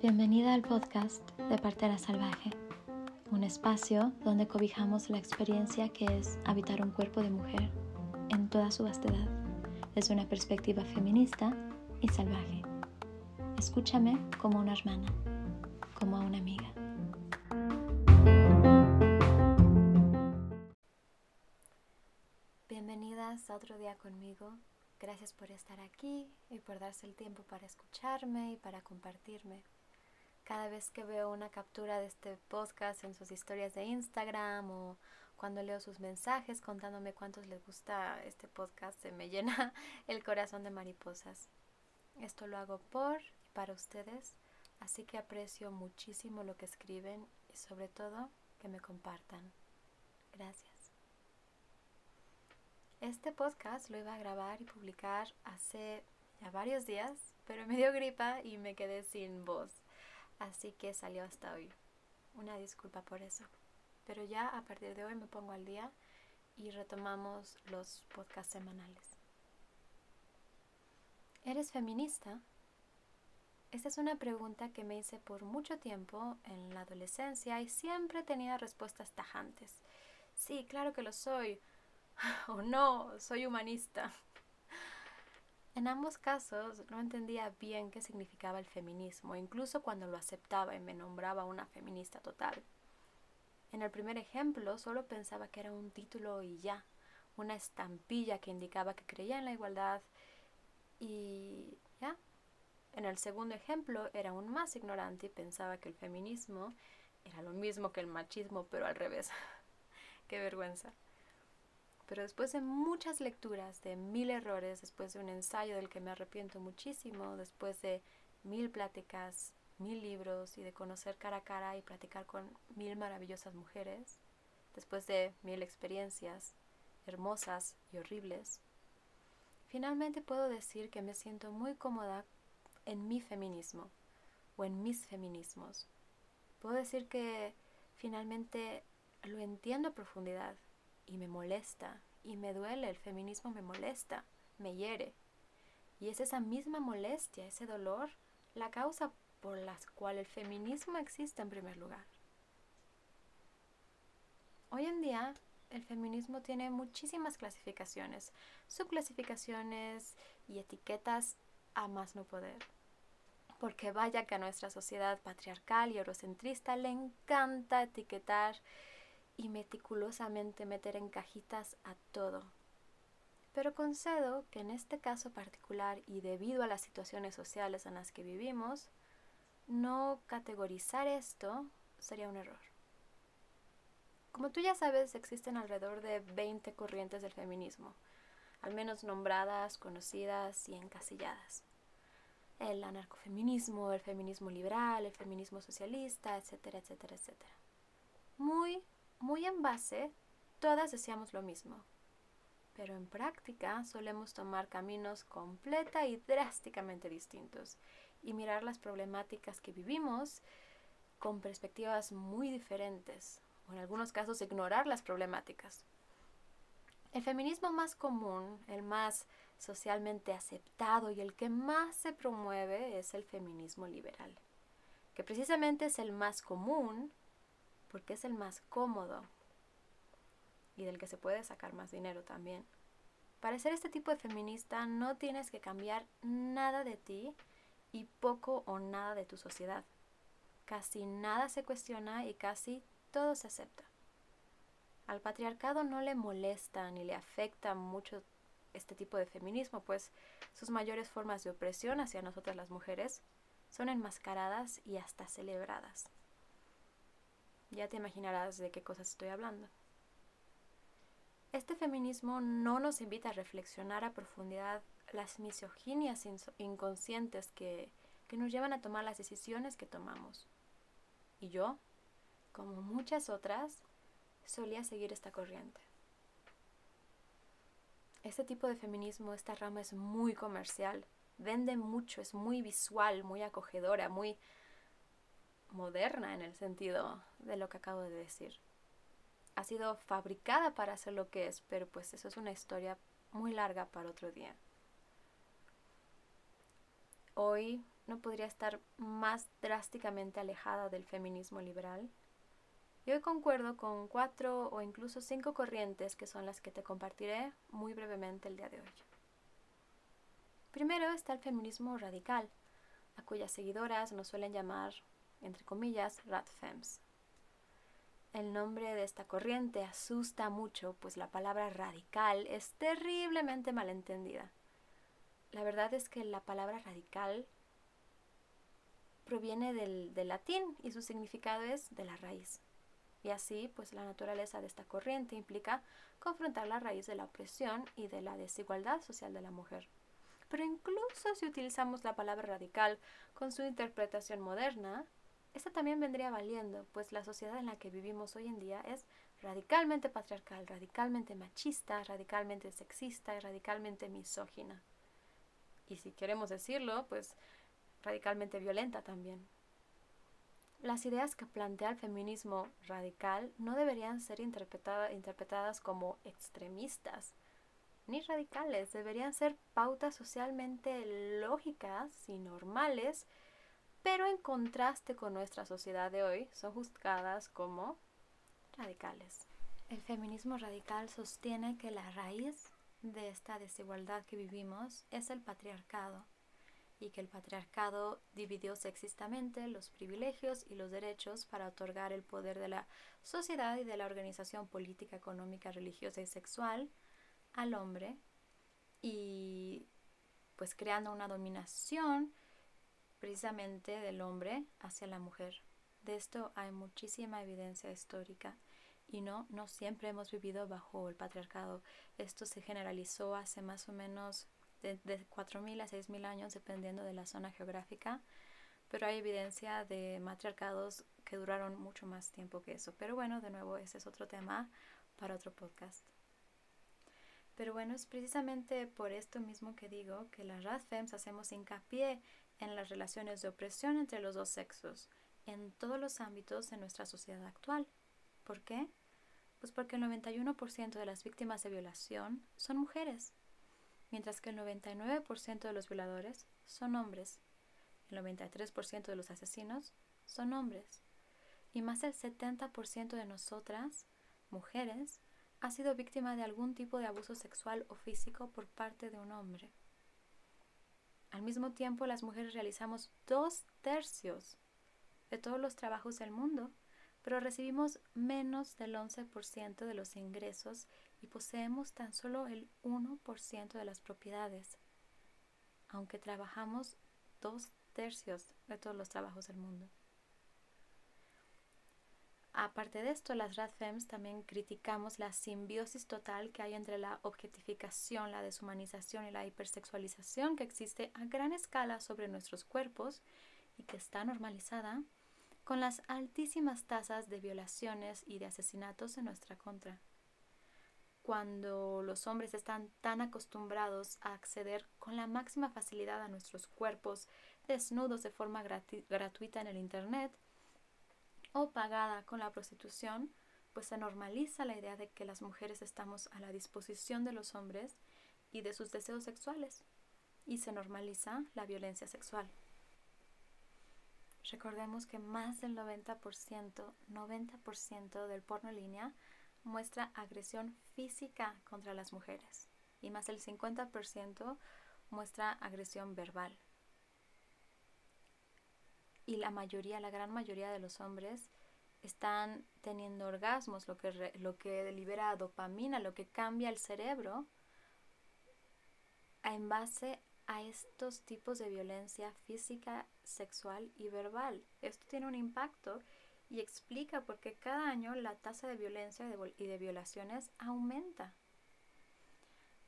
Bienvenida al podcast de Partera Salvaje, un espacio donde cobijamos la experiencia que es habitar un cuerpo de mujer en toda su vastedad, desde una perspectiva feminista y salvaje. Escúchame como una hermana, como a una amiga. Otro día conmigo. Gracias por estar aquí y por darse el tiempo para escucharme y para compartirme cada vez que veo una captura de este podcast en sus historias de Instagram o cuando leo sus mensajes contándome cuántos les gusta este podcast, se me llena el corazón de mariposas. Esto lo hago por y para ustedes, así que aprecio muchísimo lo que escriben y sobre todo que me compartan. Gracias. Este podcast lo iba a grabar y publicar hace ya varios días, pero me dio gripa y me quedé sin voz así que salió hasta hoy. Una disculpa por eso. Pero ya a partir de hoy me pongo al día y retomamos los podcasts semanales. ¿Eres feminista? Esta es una pregunta que me hice por mucho tiempo en la adolescencia y siempre tenía respuestas tajantes. Sí, claro que lo soy. O no, soy humanista. En ambos casos no entendía bien qué significaba el feminismo, incluso cuando lo aceptaba y me nombraba una feminista total. En el primer ejemplo solo pensaba que era un título y ya, una estampilla que indicaba que creía en la igualdad y ya. En el segundo ejemplo era aún más ignorante y pensaba que el feminismo era lo mismo que el machismo, pero al revés. qué vergüenza. Pero después de muchas lecturas, de mil errores, después de un ensayo del que me arrepiento muchísimo, después de mil pláticas, mil libros y de conocer cara a cara y platicar con mil maravillosas mujeres, después de mil experiencias hermosas y horribles, finalmente puedo decir que me siento muy cómoda en mi feminismo o en mis feminismos. Puedo decir que finalmente lo entiendo a profundidad y me molesta y me duele, el feminismo me molesta, me hiere. Y es esa misma molestia, ese dolor, la causa por la cual el feminismo existe en primer lugar. Hoy en día el feminismo tiene muchísimas clasificaciones, subclasificaciones y etiquetas a más no poder. Porque vaya que a nuestra sociedad patriarcal y eurocentrista le encanta etiquetar y meticulosamente meter en cajitas a todo. Pero concedo que en este caso particular y debido a las situaciones sociales en las que vivimos, no categorizar esto sería un error. Como tú ya sabes, existen alrededor de 20 corrientes del feminismo, al menos nombradas, conocidas y encasilladas. El anarcofeminismo, el feminismo liberal, el feminismo socialista, etcétera, etcétera, etcétera. Muy muy en base, todas deseamos lo mismo, pero en práctica solemos tomar caminos completa y drásticamente distintos y mirar las problemáticas que vivimos con perspectivas muy diferentes, o en algunos casos ignorar las problemáticas. El feminismo más común, el más socialmente aceptado y el que más se promueve es el feminismo liberal, que precisamente es el más común porque es el más cómodo y del que se puede sacar más dinero también. Para ser este tipo de feminista no tienes que cambiar nada de ti y poco o nada de tu sociedad. Casi nada se cuestiona y casi todo se acepta. Al patriarcado no le molesta ni le afecta mucho este tipo de feminismo, pues sus mayores formas de opresión hacia nosotras las mujeres son enmascaradas y hasta celebradas. Ya te imaginarás de qué cosas estoy hablando. Este feminismo no nos invita a reflexionar a profundidad las misoginias inconscientes que, que nos llevan a tomar las decisiones que tomamos. Y yo, como muchas otras, solía seguir esta corriente. Este tipo de feminismo, esta rama es muy comercial, vende mucho, es muy visual, muy acogedora, muy moderna en el sentido de lo que acabo de decir. Ha sido fabricada para ser lo que es, pero pues eso es una historia muy larga para otro día. Hoy no podría estar más drásticamente alejada del feminismo liberal. Y hoy concuerdo con cuatro o incluso cinco corrientes que son las que te compartiré muy brevemente el día de hoy. Primero está el feminismo radical, a cuyas seguidoras nos suelen llamar, entre comillas, radfems. El nombre de esta corriente asusta mucho, pues la palabra radical es terriblemente malentendida. La verdad es que la palabra radical proviene del, del, latín y su significado es de la raíz. Y así, pues la naturaleza de esta corriente implica confrontar la raíz de la opresión y de la desigualdad social de la mujer. Pero incluso si utilizamos la palabra radical con su interpretación moderna, esta también vendría valiendo, pues la sociedad en la que vivimos hoy en día es radicalmente patriarcal, radicalmente machista, radicalmente sexista y radicalmente misógina. Y si queremos decirlo, pues radicalmente violenta también. Las ideas que plantea el feminismo radical no deberían ser interpretadas como extremistas, ni radicales, deberían ser pautas socialmente lógicas y normales, pero en contraste con nuestra sociedad de hoy son juzgadas como radicales. El feminismo radical sostiene que la raíz de esta desigualdad que vivimos es el patriarcado y que el patriarcado dividió sexistamente los privilegios y los derechos para otorgar el poder de la sociedad y de la organización política, económica, religiosa y sexual al hombre y pues creando una dominación precisamente del hombre hacia la mujer. De esto hay muchísima evidencia histórica y no, no siempre hemos vivido bajo el patriarcado. Esto se generalizó hace más o menos de, de 4.000 a 6.000 años dependiendo de la zona geográfica, pero hay evidencia de matriarcados que duraron mucho más tiempo que eso. Pero bueno, de nuevo, ese es otro tema para otro podcast. Pero bueno, es precisamente por esto mismo que digo que las RADFEMS hacemos hincapié en las relaciones de opresión entre los dos sexos en todos los ámbitos de nuestra sociedad actual. ¿Por qué? Pues porque el 91% de las víctimas de violación son mujeres, mientras que el 99% de los violadores son hombres, el 93% de los asesinos son hombres, y más del 70% de nosotras, mujeres, ha sido víctima de algún tipo de abuso sexual o físico por parte de un hombre. Al mismo tiempo, las mujeres realizamos dos tercios de todos los trabajos del mundo, pero recibimos menos del 11% de los ingresos y poseemos tan solo el 1% de las propiedades, aunque trabajamos dos tercios de todos los trabajos del mundo. Aparte de esto, las RADFEMS también criticamos la simbiosis total que hay entre la objetificación, la deshumanización y la hipersexualización que existe a gran escala sobre nuestros cuerpos y que está normalizada con las altísimas tasas de violaciones y de asesinatos en nuestra contra. Cuando los hombres están tan acostumbrados a acceder con la máxima facilidad a nuestros cuerpos desnudos de forma gratuita en el Internet, o pagada con la prostitución, pues se normaliza la idea de que las mujeres estamos a la disposición de los hombres y de sus deseos sexuales, y se normaliza la violencia sexual. Recordemos que más del 90%, 90% del porno línea muestra agresión física contra las mujeres y más del 50% muestra agresión verbal y la mayoría, la gran mayoría de los hombres están teniendo orgasmos, lo que, lo que libera dopamina, lo que cambia el cerebro en base a estos tipos de violencia física, sexual y verbal. Esto tiene un impacto y explica por qué cada año la tasa de violencia y de violaciones aumenta.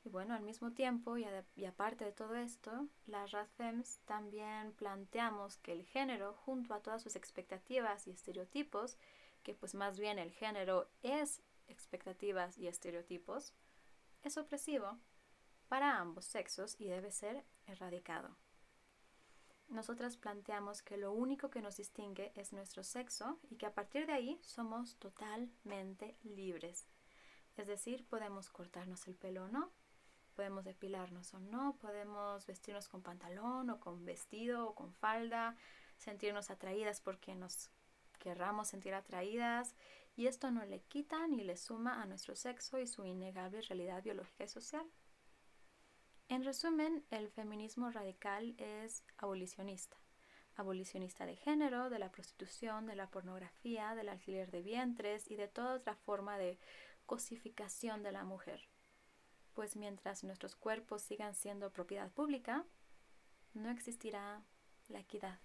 Y bueno, al mismo tiempo y, aparte de todo esto, las RADFEMS también planteamos que el género, junto a todas sus expectativas y estereotipos, que pues más bien el género es expectativas y estereotipos, es opresivo para ambos sexos y debe ser erradicado. Nosotras planteamos que lo único que nos distingue es nuestro sexo y que a partir de ahí somos totalmente libres. Es decir, podemos cortarnos el pelo o no, Podemos depilarnos o no, podemos vestirnos con pantalón o con vestido o con falda, sentirnos atraídas porque nos querramos sentir atraídas y esto no le quita ni le suma a nuestro sexo y su innegable realidad biológica y social. En resumen, el feminismo radical es abolicionista. Abolicionista de género, de la prostitución, de la pornografía, del alquiler de vientres y de toda otra forma de cosificación de la mujer. Pues mientras nuestros cuerpos sigan siendo propiedad pública, no existirá la equidad.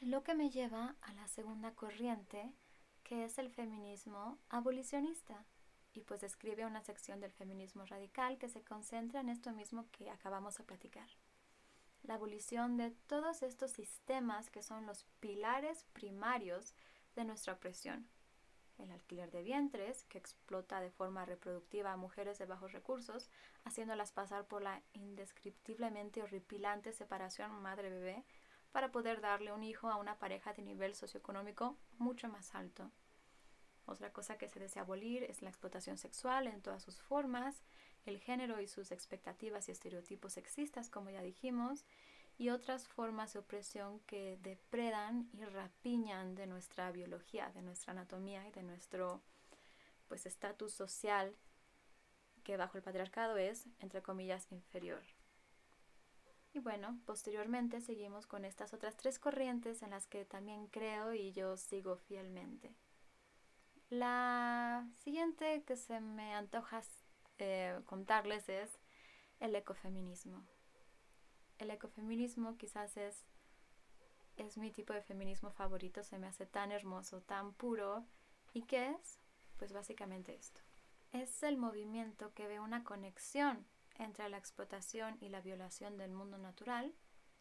Lo que me lleva a la segunda corriente, que es el feminismo abolicionista. Y pues describe una sección del feminismo radical que se concentra en esto mismo que acabamos de platicar. La abolición de todos estos sistemas que son los pilares primarios de nuestra opresión. El alquiler de vientres, que explota de forma reproductiva a mujeres de bajos recursos, haciéndolas pasar por la indescriptiblemente horripilante separación madre-bebé para poder darle un hijo a una pareja de nivel socioeconómico mucho más alto. Otra cosa que se desea abolir es la explotación sexual en todas sus formas, el género y sus expectativas y estereotipos sexistas, como ya dijimos, y otras formas de opresión que depredan y rapiñan de nuestra biología, de nuestra anatomía y de nuestro pues estatus social que bajo el patriarcado es, entre comillas, inferior. Y bueno, posteriormente seguimos con estas otras tres corrientes en las que también creo y yo sigo fielmente. La siguiente que se me antoja eh, contarles es el ecofeminismo. El ecofeminismo quizás es, es mi tipo de feminismo favorito, se me hace tan hermoso, tan puro. ¿Y qué es? Pues básicamente esto. Es el movimiento que ve una conexión entre la explotación y la violación del mundo natural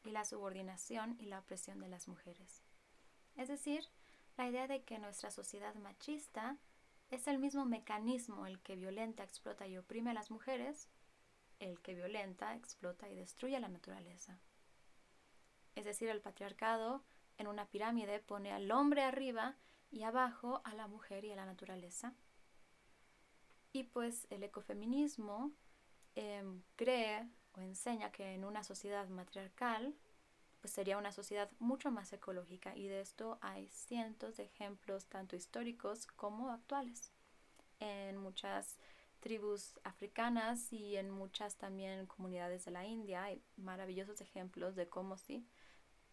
y la subordinación y la opresión de las mujeres. Es decir, la idea de que nuestra sociedad machista es el mismo mecanismo el que violenta, explota y oprime a las mujeres, el que violenta, explota y destruye la naturaleza. Es decir, el patriarcado en una pirámide pone al hombre arriba y abajo a la mujer y a la naturaleza. Y pues el ecofeminismo Em, cree o enseña que en una sociedad matriarcal pues sería una sociedad mucho más ecológica y de esto hay cientos de ejemplos tanto históricos como actuales en muchas tribus africanas y en muchas también comunidades de la India hay maravillosos ejemplos de cómo sí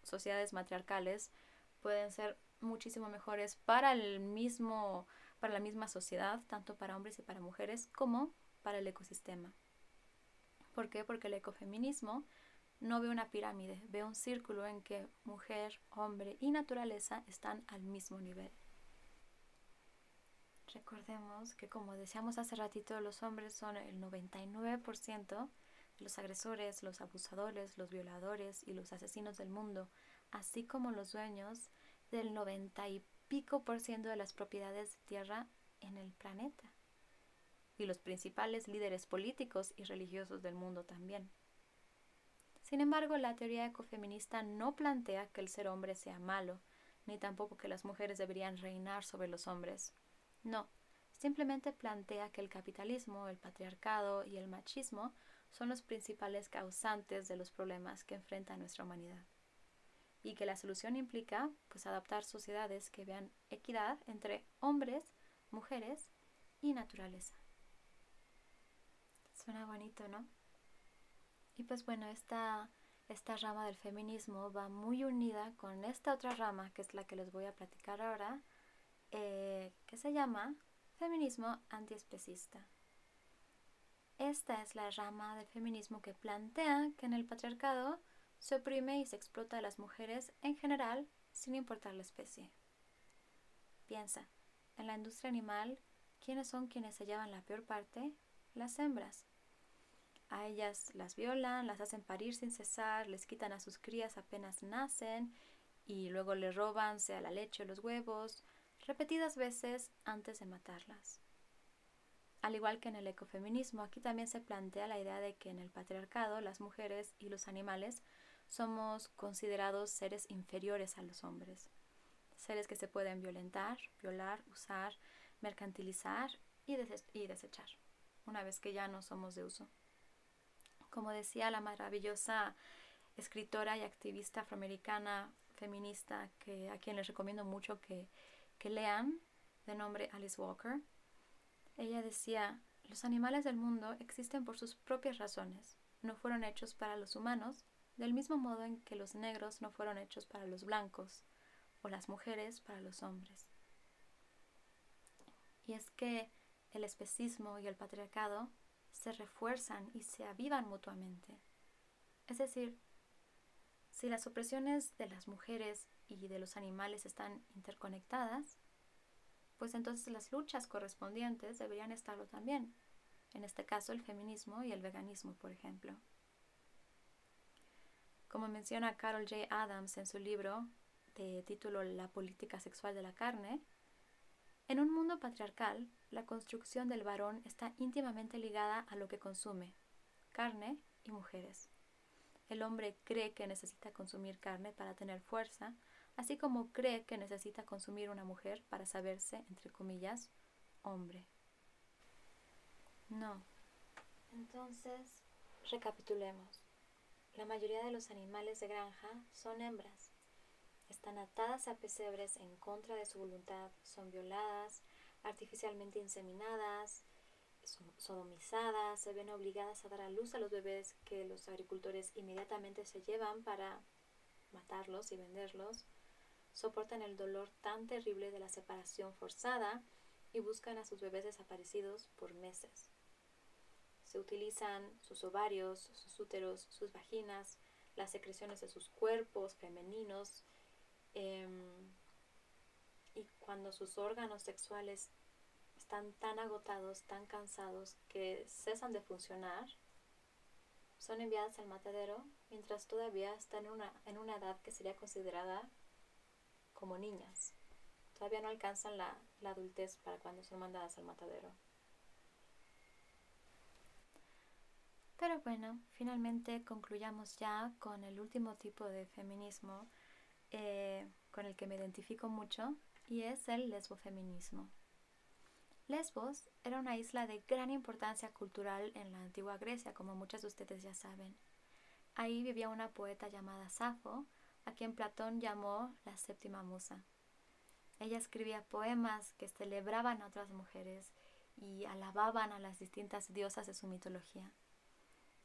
sociedades matriarcales pueden ser muchísimo mejores para el mismo para la misma sociedad tanto para hombres y para mujeres como para el ecosistema ¿Por qué? Porque el ecofeminismo no ve una pirámide, ve un círculo en que mujer, hombre y naturaleza están al mismo nivel. Recordemos que como decíamos hace ratito, los hombres son el 99% de los agresores, los abusadores, los violadores y los asesinos del mundo, así como los dueños del 90 y pico por ciento de las propiedades de tierra en el planeta y los principales líderes políticos y religiosos del mundo también. Sin embargo, la teoría ecofeminista no plantea que el ser hombre sea malo, ni tampoco que las mujeres deberían reinar sobre los hombres. No, simplemente plantea que el capitalismo, el patriarcado y el machismo son los principales causantes de los problemas que enfrenta nuestra humanidad. Y que la solución implica pues adaptar sociedades que vean equidad entre hombres, mujeres y naturaleza. Suena bonito, ¿no? Y pues bueno, esta, esta rama del feminismo va muy unida con esta otra rama, que es la que les voy a platicar ahora, eh, que se llama feminismo antiespecista. Esta es la rama del feminismo que plantea que en el patriarcado se oprime y se explota a las mujeres en general sin importar la especie. Piensa, en la industria animal, ¿quiénes son quienes se llevan la peor parte? Las hembras. A ellas las violan, las hacen parir sin cesar, les quitan a sus crías apenas nacen y luego le roban sea la leche o los huevos, repetidas veces antes de matarlas. Al igual que en el ecofeminismo, aquí también se plantea la idea de que en el patriarcado las mujeres y los animales somos considerados seres inferiores a los hombres, seres que se pueden violentar, violar, usar, mercantilizar y, desechar una vez que ya no somos de uso. Como decía la maravillosa escritora y activista afroamericana feminista que a quien les recomiendo mucho que, que lean, de nombre Alice Walker, ella decía, los animales del mundo existen por sus propias razones, no fueron hechos para los humanos, del mismo modo en que los negros no fueron hechos para los blancos o las mujeres para los hombres. Y es que el especismo y el patriarcado se refuerzan y se avivan mutuamente. Es decir, si las opresiones de las mujeres y de los animales están interconectadas, pues entonces las luchas correspondientes deberían estarlo también. En este caso, el feminismo y el veganismo, por ejemplo. Como menciona Carol J. Adams en su libro de título La política sexual de la carne, en un mundo patriarcal, la construcción del varón está íntimamente ligada a lo que consume, carne y mujeres. El hombre cree que necesita consumir carne para tener fuerza, así como cree que necesita consumir una mujer para saberse, entre comillas, hombre. No. Entonces, recapitulemos. La mayoría de los animales de granja son hembras. Están atadas a pesebres en contra de su voluntad, son violadas, artificialmente inseminadas, sodomizadas, se ven obligadas a dar a luz a los bebés que los agricultores inmediatamente se llevan para matarlos y venderlos, soportan el dolor tan terrible de la separación forzada y buscan a sus bebés desaparecidos por meses. Se utilizan sus ovarios, sus úteros, sus vaginas, las secreciones de sus cuerpos femeninos em, y cuando sus órganos sexuales están tan agotados, tan cansados que cesan de funcionar, son enviadas al matadero mientras todavía están en una, en una edad que sería considerada como niñas. Todavía no alcanzan la, la adultez para cuando son mandadas al matadero. Pero bueno, finalmente concluyamos ya con el último tipo de feminismo eh, con el que me identifico mucho y es el lesbofeminismo. Lesbos era una isla de gran importancia cultural en la antigua Grecia, como muchos de ustedes ya saben. Ahí vivía una poeta llamada Safo, a quien Platón llamó la séptima musa. Ella escribía poemas que celebraban a otras mujeres y alababan a las distintas diosas de su mitología.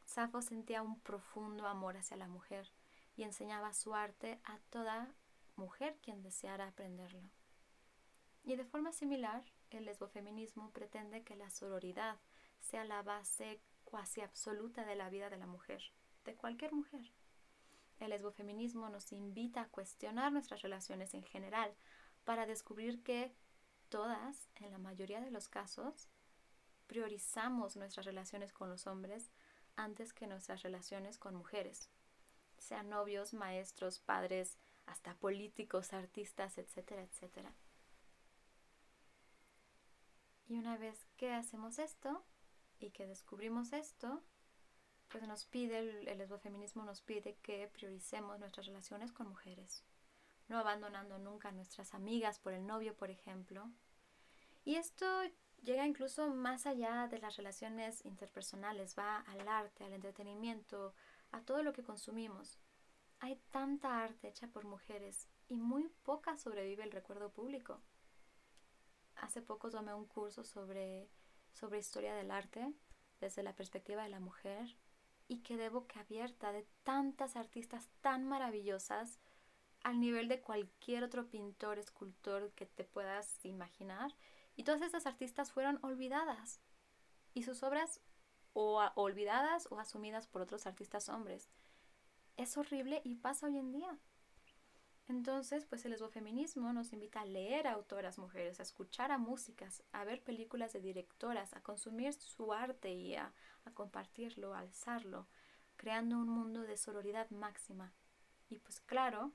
Safo sentía un profundo amor hacia la mujer y enseñaba su arte a toda mujer quien deseara aprenderlo. Y de forma similar, el lesbofeminismo pretende que la sororidad sea la base cuasi absoluta de la vida de la mujer, de cualquier mujer. El lesbofeminismo nos invita a cuestionar nuestras relaciones en general para descubrir que todas, en la mayoría de los casos, priorizamos nuestras relaciones con los hombres antes que nuestras relaciones con mujeres, sean novios, maestros, padres, hasta políticos, artistas, etcétera, etcétera. Y una vez que hacemos esto y que descubrimos esto, pues nos pide, el, el lesbofeminismo nos pide que prioricemos nuestras relaciones con mujeres, no abandonando nunca a nuestras amigas por el novio, por ejemplo. Y esto llega incluso más allá de las relaciones interpersonales, va al arte, al entretenimiento, a todo lo que consumimos. Hay tanta arte hecha por mujeres y muy poca sobrevive el recuerdo público hace poco tomé un curso sobre, sobre historia del arte desde la perspectiva de la mujer y quedé abierta de tantas artistas tan maravillosas al nivel de cualquier otro pintor, escultor que te puedas imaginar. Y todas esas artistas fueron olvidadas y sus obras o olvidadas o asumidas por otros artistas hombres. Es horrible y pasa hoy en día. Entonces, pues el lesbofeminismo nos invita a leer a autoras mujeres, a escuchar a músicas, a ver películas de directoras, a consumir su arte y a, a compartirlo, a alzarlo, creando un mundo de sororidad máxima. Y pues claro,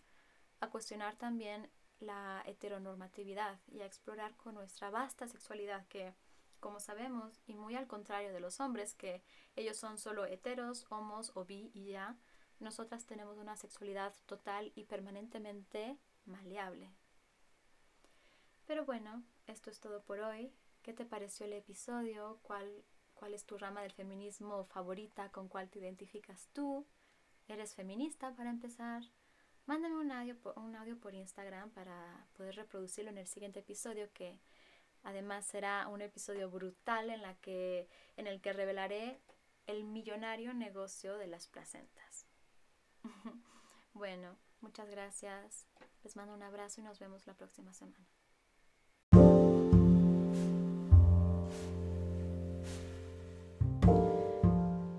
a cuestionar también la heteronormatividad y a explorar con nuestra vasta sexualidad que, como sabemos, y muy al contrario de los hombres, que ellos son solo heteros, homos o bi y ya, nosotras tenemos una sexualidad total y permanentemente maleable. Pero bueno, esto es todo por hoy. ¿Qué te pareció el episodio? ¿Cuál, cuál es tu rama del feminismo favorita, con cuál te identificas tú. ¿Eres feminista para empezar? Mándame un audio, un audio por Instagram para poder reproducirlo en el siguiente episodio que además será un episodio brutal en, la que, en el que revelaré el millonario negocio de las placentas. bueno, muchas gracias. Les mando un abrazo y nos vemos la próxima semana.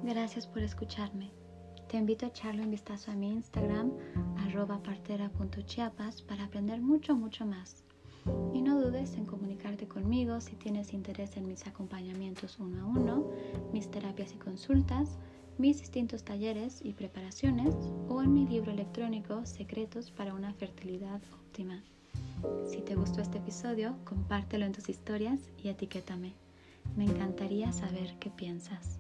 Gracias por escucharme. Te invito a echarle un vistazo a mi Instagram, arroba partera.chiapas, para aprender mucho, mucho más. Y no dudes en comunicarte conmigo si tienes interés en mis acompañamientos uno a uno, mis terapias y consultas, mis distintos talleres y preparaciones o en mi libro electrónico Secretos para una fertilidad óptima. Si te gustó este episodio, compártelo en tus historias y etiquétame. Me encantaría saber qué piensas.